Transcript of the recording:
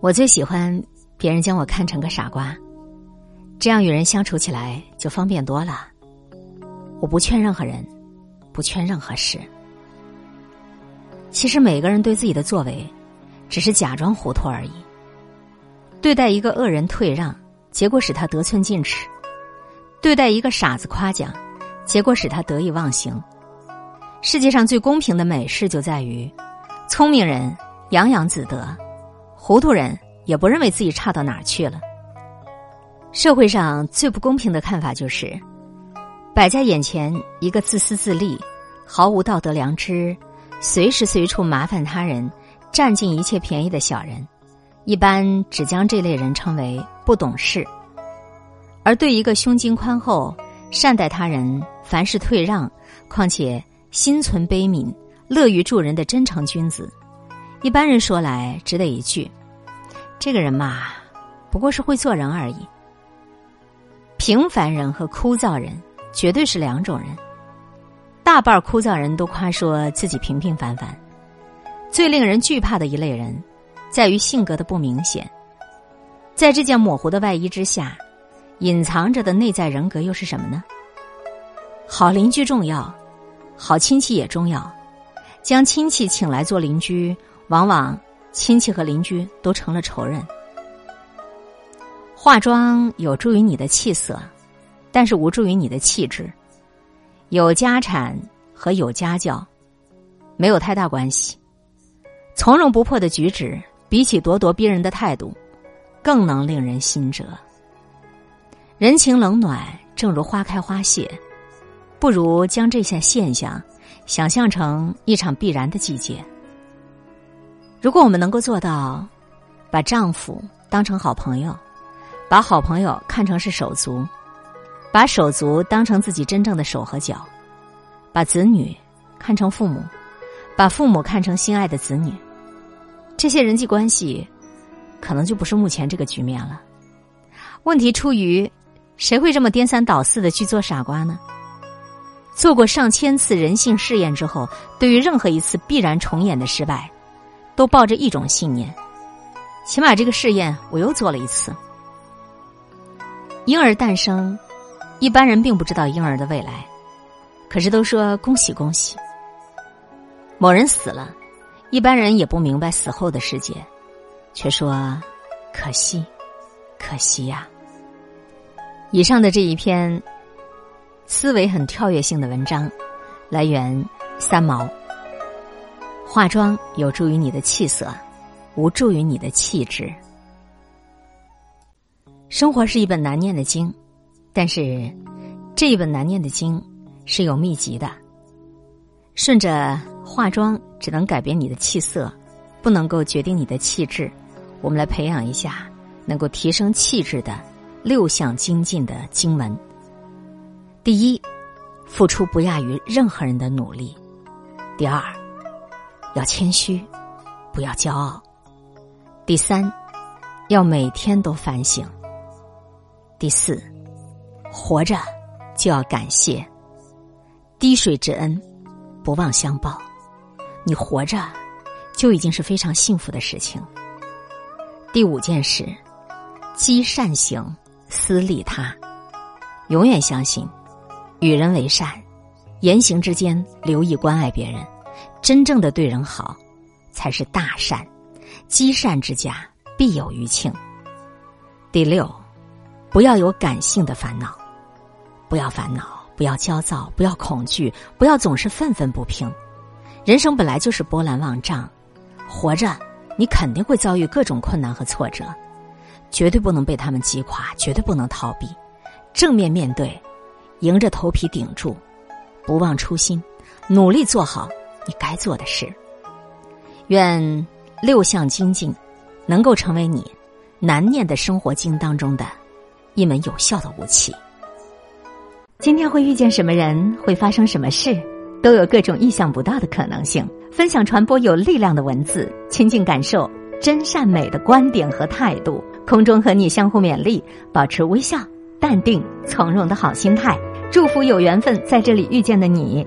我最喜欢别人将我看成个傻瓜，这样与人相处起来就方便多了。我不劝任何人，不劝任何事。其实每个人对自己的作为，只是假装糊涂而已。对待一个恶人退让，结果使他得寸进尺；对待一个傻子夸奖，结果使他得意忘形。世界上最公平的美事就在于，聪明人洋洋自得。糊涂人也不认为自己差到哪儿去了。社会上最不公平的看法就是，摆在眼前一个自私自利、毫无道德良知、随时随处麻烦他人、占尽一切便宜的小人，一般只将这类人称为不懂事；而对一个胸襟宽厚、善待他人、凡事退让，况且心存悲悯、乐于助人的真诚君子，一般人说来只得一句。这个人嘛，不过是会做人而已。平凡人和枯燥人绝对是两种人。大半枯燥人都夸说自己平平凡凡。最令人惧怕的一类人，在于性格的不明显。在这件模糊的外衣之下，隐藏着的内在人格又是什么呢？好邻居重要，好亲戚也重要。将亲戚请来做邻居，往往。亲戚和邻居都成了仇人。化妆有助于你的气色，但是无助于你的气质。有家产和有家教没有太大关系。从容不迫的举止，比起咄咄逼人的态度，更能令人心折。人情冷暖，正如花开花谢，不如将这些现象想象成一场必然的季节。如果我们能够做到，把丈夫当成好朋友，把好朋友看成是手足，把手足当成自己真正的手和脚，把子女看成父母，把父母看成心爱的子女，这些人际关系，可能就不是目前这个局面了。问题出于，谁会这么颠三倒四的去做傻瓜呢？做过上千次人性试验之后，对于任何一次必然重演的失败。都抱着一种信念，起码这个试验我又做了一次。婴儿诞生，一般人并不知道婴儿的未来，可是都说恭喜恭喜。某人死了，一般人也不明白死后的世界，却说可惜，可惜呀。以上的这一篇思维很跳跃性的文章，来源三毛。化妆有助于你的气色，无助于你的气质。生活是一本难念的经，但是这一本难念的经是有秘籍的。顺着化妆只能改变你的气色，不能够决定你的气质。我们来培养一下能够提升气质的六项精进的经文。第一，付出不亚于任何人的努力。第二。要谦虚，不要骄傲。第三，要每天都反省。第四，活着就要感谢，滴水之恩，不忘相报。你活着就已经是非常幸福的事情。第五件事，积善行，思利他。永远相信，与人为善，言行之间留意关爱别人。真正的对人好，才是大善。积善之家，必有余庆。第六，不要有感性的烦恼，不要烦恼，不要焦躁，不要恐惧，不要总是愤愤不平。人生本来就是波澜万丈，活着你肯定会遭遇各种困难和挫折，绝对不能被他们击垮，绝对不能逃避，正面面对，迎着头皮顶住，不忘初心，努力做好。你该做的事。愿六项精进能够成为你难念的生活经当中的一门有效的武器。今天会遇见什么人，会发生什么事，都有各种意想不到的可能性。分享传播有力量的文字，亲近感受真善美的观点和态度。空中和你相互勉励，保持微笑、淡定、从容的好心态。祝福有缘分在这里遇见的你。